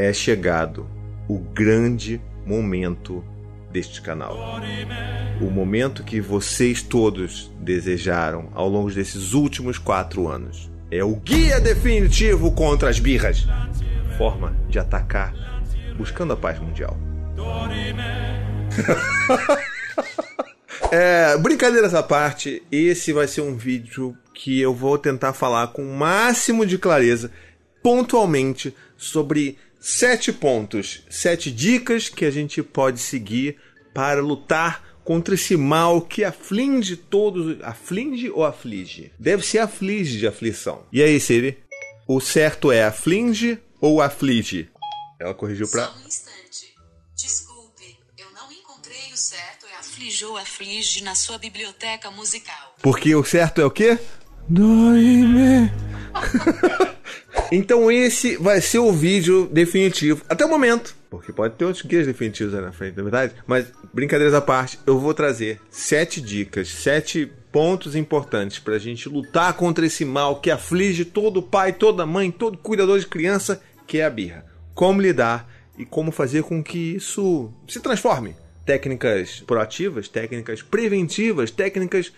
é chegado o grande momento deste canal. O momento que vocês todos desejaram ao longo desses últimos quatro anos. É o guia definitivo contra as birras. Forma de atacar buscando a paz mundial. é, brincadeiras à parte, esse vai ser um vídeo que eu vou tentar falar com o máximo de clareza, pontualmente, sobre sete pontos, sete dicas que a gente pode seguir para lutar contra esse mal que aflige todos. Aflige ou aflige? Deve ser aflige de aflição. E aí, Siri? O certo é aflige ou aflige? Ela corrigiu para. Só um instante. Desculpe, eu não encontrei o certo é aflige ou aflige na sua biblioteca musical. Porque o certo é o quê? Dói-me. então esse vai ser o vídeo definitivo. Até o momento. Porque pode ter outros guias definitivos aí na frente, na é verdade. Mas, brincadeiras à parte, eu vou trazer sete dicas, sete pontos importantes para a gente lutar contra esse mal que aflige todo pai, toda mãe, todo cuidador de criança, que é a birra. Como lidar e como fazer com que isso se transforme. Técnicas proativas, técnicas preventivas, técnicas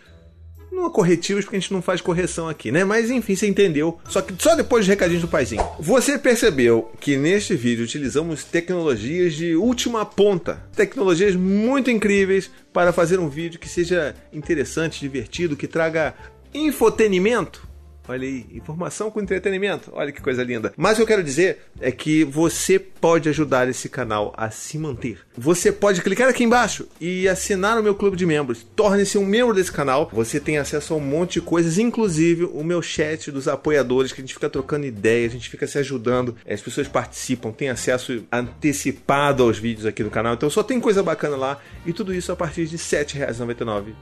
não corretivos, porque a gente não faz correção aqui, né? Mas enfim, você entendeu. Só que só depois de recadinhos do paizinho. Você percebeu que neste vídeo utilizamos tecnologias de última ponta. Tecnologias muito incríveis para fazer um vídeo que seja interessante, divertido, que traga infotenimento Olha aí, informação com entretenimento. Olha que coisa linda. Mas o que eu quero dizer é que você pode ajudar esse canal a se manter. Você pode clicar aqui embaixo e assinar o meu clube de membros. Torne-se um membro desse canal. Você tem acesso a um monte de coisas, inclusive o meu chat dos apoiadores, que a gente fica trocando ideias, a gente fica se ajudando. As pessoas participam, têm acesso antecipado aos vídeos aqui do canal. Então só tem coisa bacana lá. E tudo isso a partir de R$ 7,99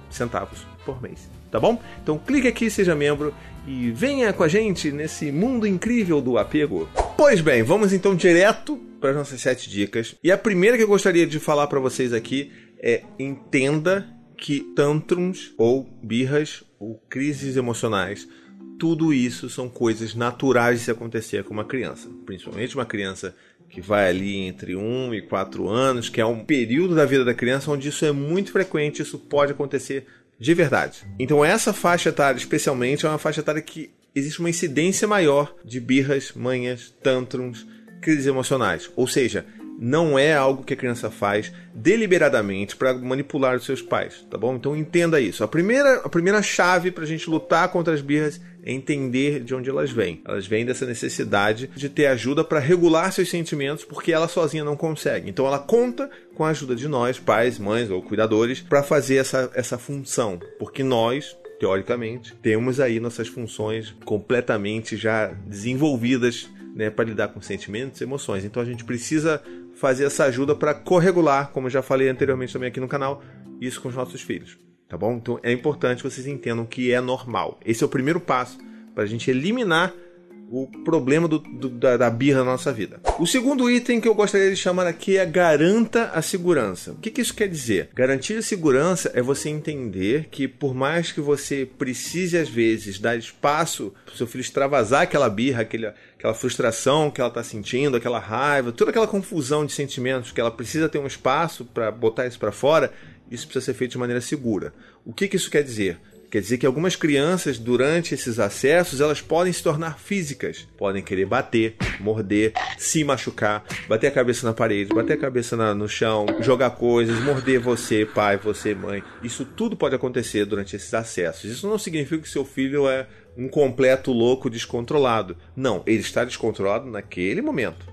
por mês. Tá bom? Então clique aqui, seja membro e venha com a gente nesse mundo incrível do apego. Pois bem, vamos então direto para as nossas sete dicas. E a primeira que eu gostaria de falar para vocês aqui é entenda que tantrums ou birras ou crises emocionais, tudo isso são coisas naturais de se acontecer com uma criança, principalmente uma criança que vai ali entre 1 e 4 anos, que é um período da vida da criança onde isso é muito frequente, isso pode acontecer de verdade. Então essa faixa etária, especialmente, é uma faixa etária que existe uma incidência maior de birras, manhas, tantrums, crises emocionais. Ou seja, não é algo que a criança faz deliberadamente para manipular os seus pais, tá bom? Então entenda isso. A primeira, a primeira chave para a gente lutar contra as birras entender de onde elas vêm. Elas vêm dessa necessidade de ter ajuda para regular seus sentimentos, porque ela sozinha não consegue. Então ela conta com a ajuda de nós, pais, mães ou cuidadores, para fazer essa, essa função, porque nós teoricamente, temos aí nossas funções completamente já desenvolvidas né, para lidar com sentimentos e emoções. Então a gente precisa fazer essa ajuda para corregular, como já falei anteriormente também aqui no canal, isso com os nossos filhos tá bom? Então é importante que vocês entendam que é normal. Esse é o primeiro passo para a gente eliminar o problema do, do, da, da, birra na nossa vida. O segundo item que eu gostaria de chamar aqui é garanta a segurança. O que, que isso quer dizer? Garantir a segurança é você entender que por mais que você precise às vezes dar espaço para o seu filho extravasar aquela birra, aquele, aquela frustração que ela está sentindo, aquela raiva, toda aquela confusão de sentimentos que ela precisa ter um espaço para botar isso para fora, isso precisa ser feito de maneira segura. O que, que isso quer dizer? Quer dizer que algumas crianças, durante esses acessos, elas podem se tornar físicas. Podem querer bater, morder, se machucar, bater a cabeça na parede, bater a cabeça na, no chão, jogar coisas, morder você, pai, você, mãe. Isso tudo pode acontecer durante esses acessos. Isso não significa que seu filho é um completo louco descontrolado. Não, ele está descontrolado naquele momento.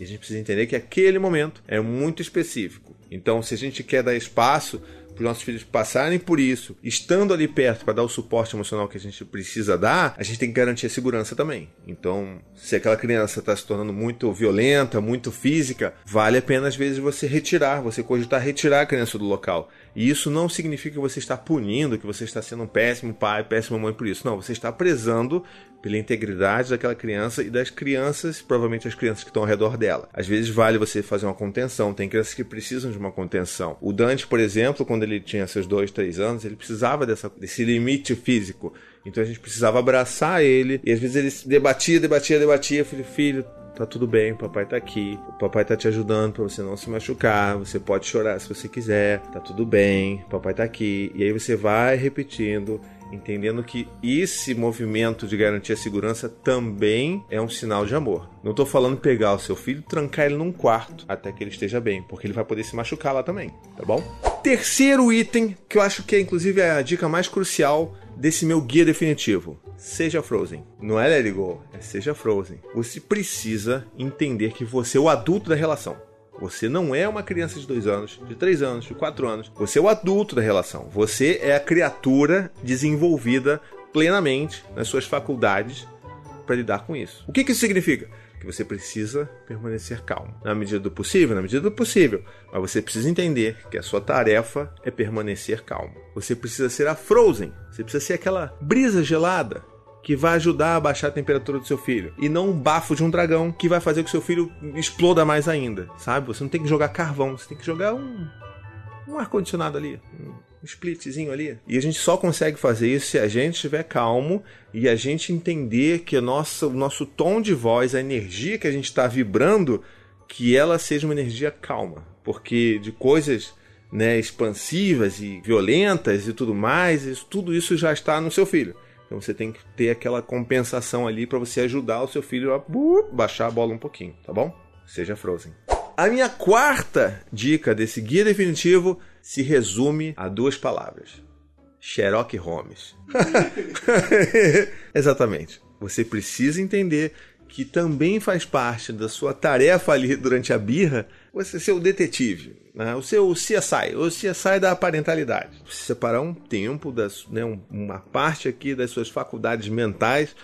E a gente precisa entender que aquele momento é muito específico. Então, se a gente quer dar espaço para os nossos filhos passarem por isso, estando ali perto para dar o suporte emocional que a gente precisa dar, a gente tem que garantir a segurança também. Então, se aquela criança está se tornando muito violenta, muito física, vale a pena às vezes você retirar, você cogitar retirar a criança do local. E isso não significa que você está punindo, que você está sendo um péssimo pai, péssima mãe por isso. Não, você está prezando pela integridade daquela criança e das crianças, provavelmente as crianças que estão ao redor dela. Às vezes vale você fazer uma contenção, tem crianças que precisam de uma contenção. O Dante, por exemplo, quando ele tinha seus dois, três anos, ele precisava dessa, desse limite físico. Então a gente precisava abraçar ele, e às vezes ele debatia, debatia, debatia, filho, filho, tá tudo bem, papai tá aqui, o papai tá te ajudando para você não se machucar, você pode chorar se você quiser, tá tudo bem, papai tá aqui. E aí você vai repetindo entendendo que esse movimento de garantir a segurança também é um sinal de amor. Não estou falando pegar o seu filho e trancar ele num quarto até que ele esteja bem, porque ele vai poder se machucar lá também, tá bom? Terceiro item, que eu acho que é inclusive a dica mais crucial desse meu guia definitivo. Seja Frozen. Não é Let It Go, é Seja Frozen. Você precisa entender que você é o adulto da relação. Você não é uma criança de dois anos, de três anos, de quatro anos. Você é o adulto da relação. Você é a criatura desenvolvida plenamente nas suas faculdades para lidar com isso. O que, que isso significa? Que você precisa permanecer calmo. Na medida do possível, na medida do possível. Mas você precisa entender que a sua tarefa é permanecer calmo. Você precisa ser a Frozen. Você precisa ser aquela brisa gelada que vai ajudar a baixar a temperatura do seu filho. E não um bafo de um dragão que vai fazer com que seu filho exploda mais ainda, sabe? Você não tem que jogar carvão, você tem que jogar um, um ar-condicionado ali, um splitzinho ali. E a gente só consegue fazer isso se a gente estiver calmo e a gente entender que a nossa, o nosso tom de voz, a energia que a gente está vibrando, que ela seja uma energia calma. Porque de coisas né, expansivas e violentas e tudo mais, isso, tudo isso já está no seu filho. Então você tem que ter aquela compensação ali para você ajudar o seu filho a uh, baixar a bola um pouquinho, tá bom? Seja Frozen. A minha quarta dica desse guia definitivo se resume a duas palavras: Sherlock Holmes. Exatamente. Você precisa entender que também faz parte da sua tarefa ali durante a birra você ser o detetive, né? o seu CSI, o CSI da parentalidade. Separar um tempo, das, né, uma parte aqui das suas faculdades mentais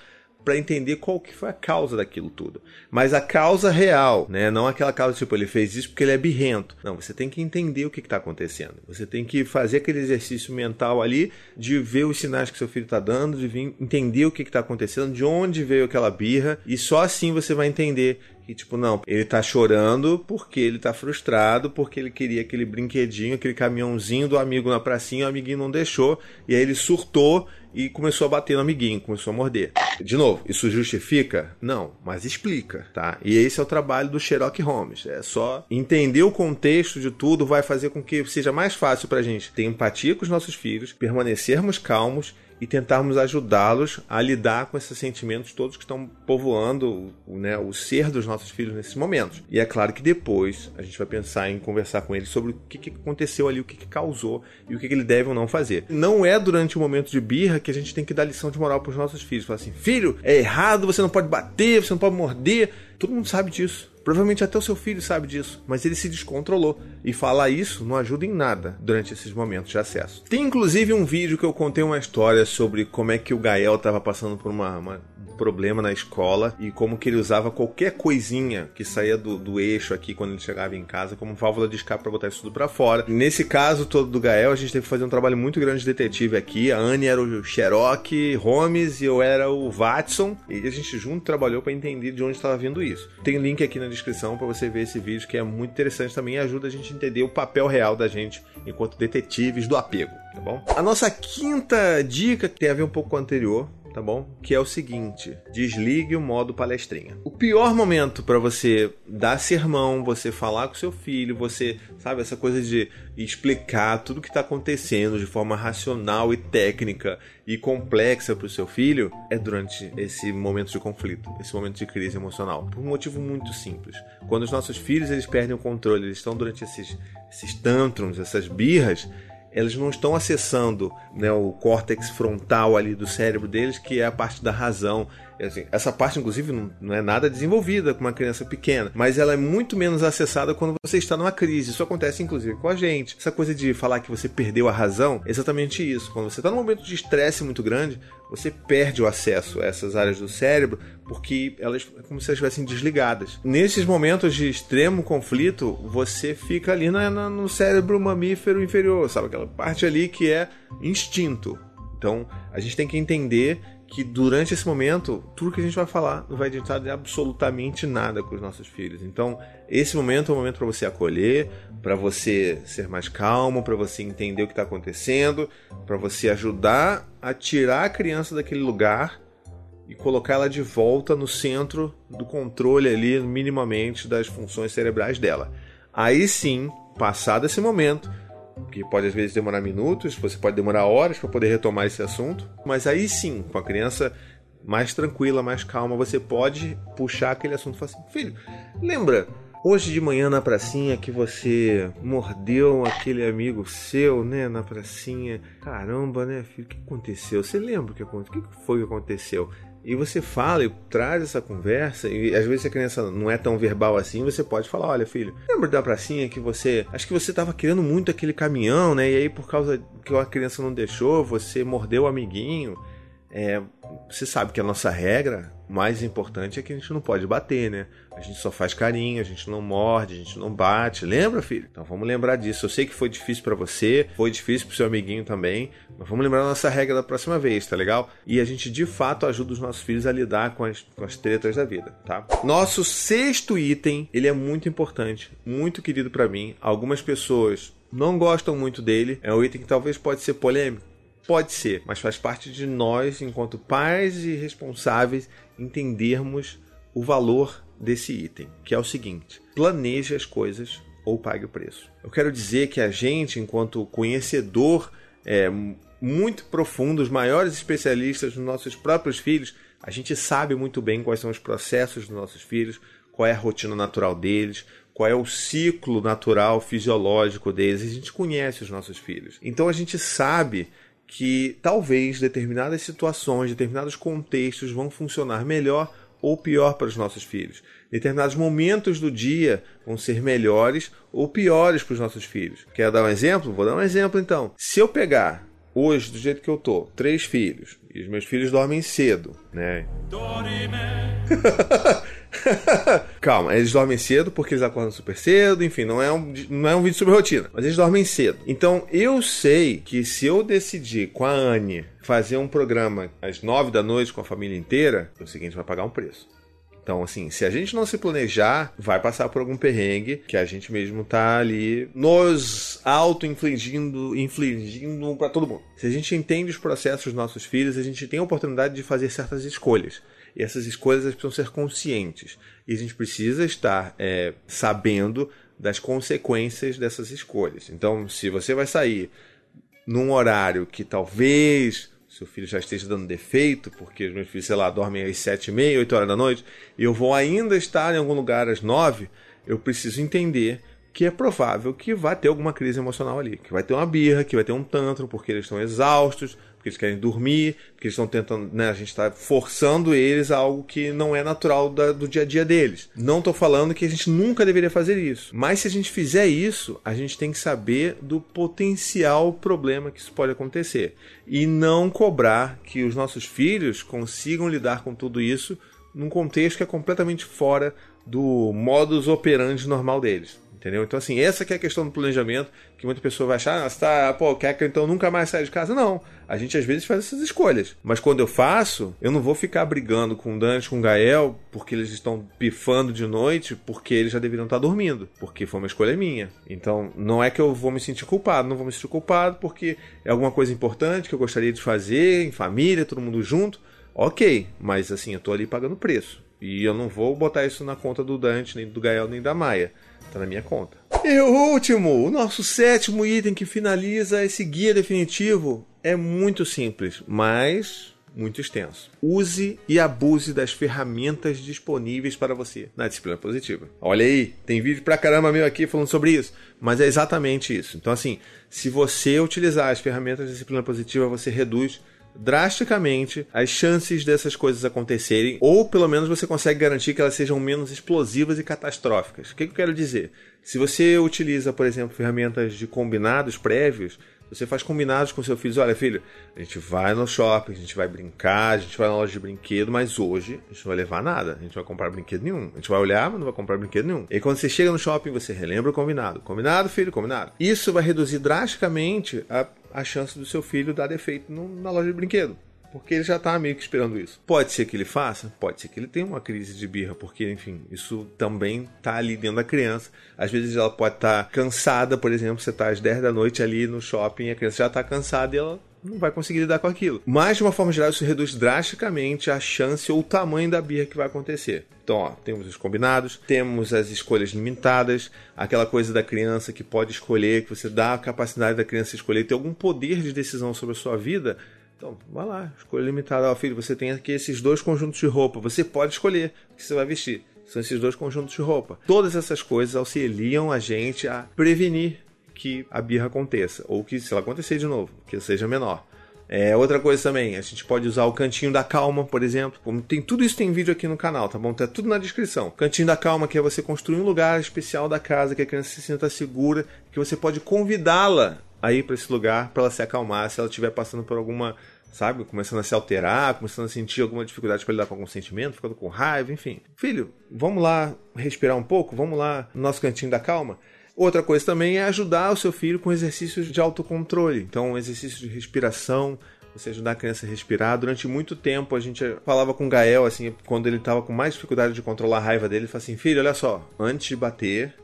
para entender qual que foi a causa daquilo tudo. Mas a causa real, né? Não aquela causa tipo ele fez isso porque ele é birrento. Não, você tem que entender o que está acontecendo. Você tem que fazer aquele exercício mental ali de ver os sinais que seu filho está dando, de vir entender o que está acontecendo, de onde veio aquela birra e só assim você vai entender que tipo, não, ele tá chorando porque ele tá frustrado, porque ele queria aquele brinquedinho, aquele caminhãozinho do amigo na pracinha, o amiguinho não deixou, e aí ele surtou e começou a bater no amiguinho, começou a morder. De novo, isso justifica? Não, mas explica, tá? E esse é o trabalho do Sherlock Holmes. É só entender o contexto de tudo, vai fazer com que seja mais fácil pra gente ter empatia com os nossos filhos, permanecermos calmos e tentarmos ajudá-los a lidar com esses sentimentos todos que estão povoando né, o ser dos nossos filhos nesses momentos. E é claro que depois a gente vai pensar em conversar com eles sobre o que, que aconteceu ali, o que, que causou e o que, que ele deve ou não fazer. Não é durante o momento de birra que a gente tem que dar lição de moral para os nossos filhos. Falar assim, filho, é errado, você não pode bater, você não pode morder. Todo mundo sabe disso. Provavelmente até o seu filho sabe disso, mas ele se descontrolou. E falar isso não ajuda em nada durante esses momentos de acesso. Tem inclusive um vídeo que eu contei uma história sobre como é que o Gael estava passando por uma, uma problema na escola e como que ele usava qualquer coisinha que saía do, do eixo aqui quando ele chegava em casa como válvula de escape para botar isso tudo para fora. Nesse caso todo do Gael, a gente teve que fazer um trabalho muito grande de detetive aqui. A Anne era o Sherlock Holmes e eu era o Watson e a gente junto trabalhou para entender de onde estava vindo isso. Tem link aqui na descrição para você ver esse vídeo que é muito interessante também e ajuda a gente a entender o papel real da gente enquanto detetives do apego, tá bom? A nossa quinta dica tem a ver um pouco com a anterior, tá bom? Que é o seguinte: desligue o modo palestrinha. O pior momento para você dar sermão, você falar com seu filho, você, sabe, essa coisa de explicar tudo que está acontecendo de forma racional e técnica e complexa para o seu filho, é durante esse momento de conflito, esse momento de crise emocional. Por um motivo muito simples. Quando os nossos filhos eles perdem o controle, eles estão durante esses, esses tantrums, essas birras elas não estão acessando né, o córtex frontal ali do cérebro deles, que é a parte da razão. Assim, essa parte, inclusive, não, não, é nada desenvolvida com uma criança pequena, mas ela é muito menos acessada quando você está numa crise. Isso acontece, inclusive, com a gente. Essa coisa de falar que você perdeu a razão, é exatamente isso. Quando você está num momento de estresse muito grande, você perde o acesso a essas áreas do cérebro porque elas é como se elas estivessem desligadas. Nesses momentos de extremo conflito, você fica ali na, na, no cérebro mamífero inferior, sabe? Aquela parte ali que é instinto. Então, a gente tem que entender que durante esse momento, tudo que a gente vai falar não vai adiantar de absolutamente nada com os nossos filhos. Então, esse momento é o momento para você acolher, para você ser mais calmo, para você entender o que está acontecendo, para você ajudar a tirar a criança daquele lugar e colocar ela de volta no centro do controle ali, minimamente, das funções cerebrais dela. Aí sim, passado esse momento, que pode às vezes demorar minutos, você pode demorar horas para poder retomar esse assunto, mas aí sim, com a criança mais tranquila, mais calma, você pode puxar aquele assunto e falar assim: filho, lembra hoje de manhã na pracinha que você mordeu aquele amigo seu, né, na pracinha? Caramba, né, filho, o que aconteceu? Você lembra o que aconteceu? O que foi que aconteceu? E você fala e traz essa conversa, e às vezes a criança não é tão verbal assim, você pode falar: olha, filho, lembra da pracinha que você. Acho que você estava querendo muito aquele caminhão, né? E aí, por causa que a criança não deixou, você mordeu o amiguinho. É, você sabe que a nossa regra mais importante é que a gente não pode bater, né? A gente só faz carinho, a gente não morde, a gente não bate. Lembra, filho? Então vamos lembrar disso. Eu sei que foi difícil para você, foi difícil pro seu amiguinho também, mas vamos lembrar nossa regra da próxima vez, tá legal? E a gente de fato ajuda os nossos filhos a lidar com as, com as tretas da vida, tá? Nosso sexto item, ele é muito importante, muito querido para mim. Algumas pessoas não gostam muito dele. É um item que talvez pode ser polêmico Pode ser, mas faz parte de nós, enquanto pais e responsáveis, entendermos o valor desse item, que é o seguinte: planeje as coisas ou pague o preço. Eu quero dizer que a gente, enquanto conhecedor é, muito profundo, os maiores especialistas dos nossos próprios filhos, a gente sabe muito bem quais são os processos dos nossos filhos, qual é a rotina natural deles, qual é o ciclo natural fisiológico deles. A gente conhece os nossos filhos. Então a gente sabe que talvez determinadas situações, determinados contextos vão funcionar melhor ou pior para os nossos filhos. Determinados momentos do dia vão ser melhores ou piores para os nossos filhos. Quer dar um exemplo? Vou dar um exemplo então. Se eu pegar hoje, do jeito que eu tô, três filhos, e os meus filhos dormem cedo, né? Calma, eles dormem cedo porque eles acordam super cedo, enfim, não é, um, não é um vídeo sobre rotina, mas eles dormem cedo. Então eu sei que se eu decidir com a Anne fazer um programa às nove da noite com a família inteira, é o seguinte, vai pagar um preço. Então, assim, se a gente não se planejar, vai passar por algum perrengue que a gente mesmo tá ali nos auto-infligindo, infligindo para todo mundo. Se a gente entende os processos dos nossos filhos, a gente tem a oportunidade de fazer certas escolhas. E essas escolhas precisam ser conscientes. E a gente precisa estar é, sabendo das consequências dessas escolhas. Então, se você vai sair num horário que talvez seu filho já esteja dando defeito, porque os meus filhos, sei lá, dormem às sete e meia, oito horas da noite, e eu vou ainda estar em algum lugar às nove, eu preciso entender que é provável que vai ter alguma crise emocional ali, que vai ter uma birra, que vai ter um tantrum, porque eles estão exaustos, porque eles querem dormir, porque eles estão tentando, né, a gente está forçando eles a algo que não é natural da, do dia a dia deles. Não estou falando que a gente nunca deveria fazer isso, mas se a gente fizer isso, a gente tem que saber do potencial problema que isso pode acontecer e não cobrar que os nossos filhos consigam lidar com tudo isso num contexto que é completamente fora do modus operandi normal deles. Entendeu? Então, assim, essa que é a questão do planejamento, que muita pessoa vai achar, ah, você tá, pô, quer que então nunca mais saia de casa? Não. A gente às vezes faz essas escolhas. Mas quando eu faço, eu não vou ficar brigando com o Dante, com o Gael, porque eles estão pifando de noite, porque eles já deveriam estar dormindo. Porque foi uma escolha minha. Então, não é que eu vou me sentir culpado, não vou me sentir culpado porque é alguma coisa importante que eu gostaria de fazer, em família, todo mundo junto. Ok, mas assim, eu tô ali pagando preço. E eu não vou botar isso na conta do Dante, nem do Gael, nem da Maia. Tá na minha conta. E o último, o nosso sétimo item que finaliza esse guia definitivo é muito simples, mas muito extenso. Use e abuse das ferramentas disponíveis para você na disciplina positiva. Olha aí, tem vídeo pra caramba meu aqui falando sobre isso, mas é exatamente isso. Então, assim, se você utilizar as ferramentas da disciplina positiva, você reduz drasticamente as chances dessas coisas acontecerem, ou pelo menos você consegue garantir que elas sejam menos explosivas e catastróficas. O que eu quero dizer? Se você utiliza, por exemplo, ferramentas de combinados prévios, você faz combinados com seu filho. Olha, filho, a gente vai no shopping, a gente vai brincar, a gente vai na loja de brinquedo, mas hoje a gente não vai levar nada. A gente não vai comprar brinquedo nenhum. A gente vai olhar, mas não vai comprar brinquedo nenhum. E quando você chega no shopping, você relembra o combinado. Combinado, filho, combinado. Isso vai reduzir drasticamente a a chance do seu filho dar defeito no, na loja de brinquedo. Porque ele já está meio que esperando isso. Pode ser que ele faça, pode ser que ele tenha uma crise de birra, porque, enfim, isso também está ali dentro da criança. Às vezes ela pode estar tá cansada, por exemplo, você está às 10 da noite ali no shopping, a criança já está cansada e ela não vai conseguir lidar com aquilo. Mas, de uma forma geral, isso reduz drasticamente a chance ou o tamanho da birra que vai acontecer. Então, ó, temos os combinados, temos as escolhas limitadas, aquela coisa da criança que pode escolher, que você dá a capacidade da criança escolher, ter algum poder de decisão sobre a sua vida. Então, vai lá, escolha limitada. Ó, filho, você tem aqui esses dois conjuntos de roupa, você pode escolher o que você vai vestir. São esses dois conjuntos de roupa. Todas essas coisas auxiliam a gente a prevenir que a birra aconteça, ou que, se ela acontecer de novo, que seja menor. É, outra coisa também, a gente pode usar o cantinho da calma, por exemplo. Tem tudo isso tem vídeo aqui no canal, tá bom? Tá tudo na descrição. Cantinho da calma, que é você construir um lugar especial da casa que a criança se sinta segura, que você pode convidá-la a ir para esse lugar para ela se acalmar se ela estiver passando por alguma sabe? Começando a se alterar, começando a sentir alguma dificuldade para lidar com algum sentimento, ficando com raiva, enfim. Filho, vamos lá respirar um pouco? Vamos lá no nosso cantinho da calma? Outra coisa também é ajudar o seu filho com exercícios de autocontrole. Então, exercícios de respiração, você ajudar a criança a respirar. Durante muito tempo a gente falava com o Gael, assim, quando ele estava com mais dificuldade de controlar a raiva dele, ele falava assim: filho, olha só, antes de bater,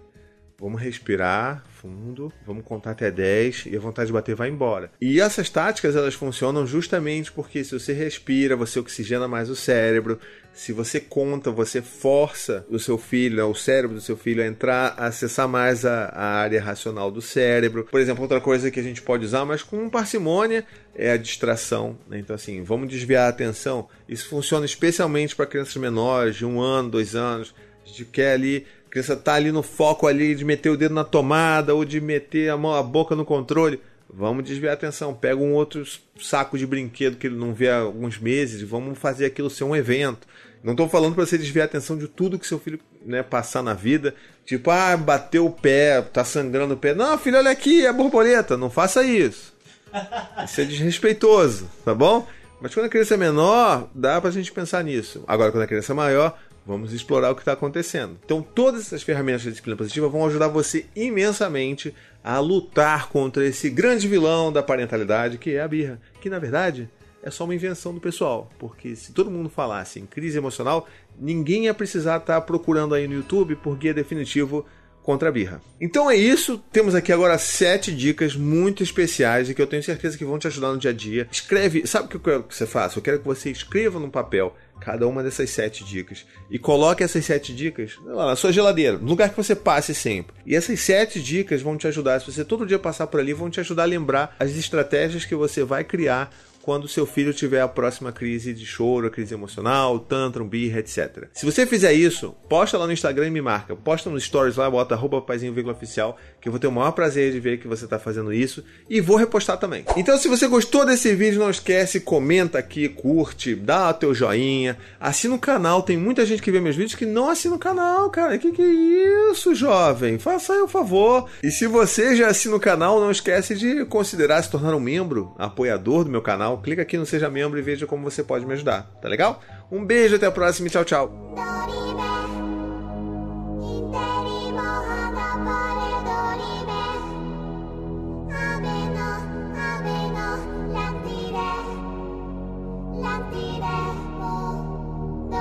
vamos respirar, fundo, vamos contar até 10 e a vontade de bater vai embora. E essas táticas elas funcionam justamente porque se você respira, você oxigena mais o cérebro. Se você conta, você força o seu filho, né, o cérebro do seu filho a entrar, a acessar mais a, a área racional do cérebro. Por exemplo, outra coisa que a gente pode usar, mas com parcimônia, é a distração. Né? Então, assim, vamos desviar a atenção. Isso funciona especialmente para crianças menores, de um ano, dois anos. A gente quer ali criança tá ali no foco ali de meter o dedo na tomada ou de meter a mão, a boca no controle. Vamos desviar a atenção. Pega um outro saco de brinquedo que ele não vê há alguns meses e vamos fazer aquilo ser um evento. Não estou falando para você desviar a atenção de tudo que seu filho né, passar na vida. Tipo, ah, bateu o pé, tá sangrando o pé. Não, filho, olha aqui, é borboleta. Não faça isso. Isso é desrespeitoso, tá bom? Mas quando a criança é menor, dá pra gente pensar nisso. Agora, quando a criança é maior, Vamos explorar o que está acontecendo. Então, todas essas ferramentas de disciplina positiva vão ajudar você imensamente a lutar contra esse grande vilão da parentalidade, que é a birra. Que, na verdade, é só uma invenção do pessoal. Porque se todo mundo falasse em crise emocional, ninguém ia precisar estar tá procurando aí no YouTube por guia definitivo contra a birra. Então é isso. Temos aqui agora sete dicas muito especiais e que eu tenho certeza que vão te ajudar no dia a dia. Escreve, sabe o que eu quero que você faça? Eu quero que você escreva no papel cada uma dessas sete dicas. E coloque essas sete dicas lá na sua geladeira, no lugar que você passe sempre. E essas sete dicas vão te ajudar, se você todo dia passar por ali, vão te ajudar a lembrar as estratégias que você vai criar quando seu filho tiver a próxima crise de choro, crise emocional, tantrum, birra, etc. Se você fizer isso, posta lá no Instagram e me marca. Posta nos stories lá, bota arroba oficial, que eu vou ter o maior prazer de ver que você está fazendo isso e vou repostar também. Então, se você gostou desse vídeo, não esquece, comenta aqui, curte, dá o teu joinha, assina o canal. Tem muita gente que vê meus vídeos que não assina o canal, cara. Que que é isso, jovem? Faça aí o favor. E se você já assina o canal, não esquece de considerar se tornar um membro, apoiador do meu canal clica aqui no Seja Membro e veja como você pode me ajudar, tá legal? Um beijo, até a próxima e tchau, tchau.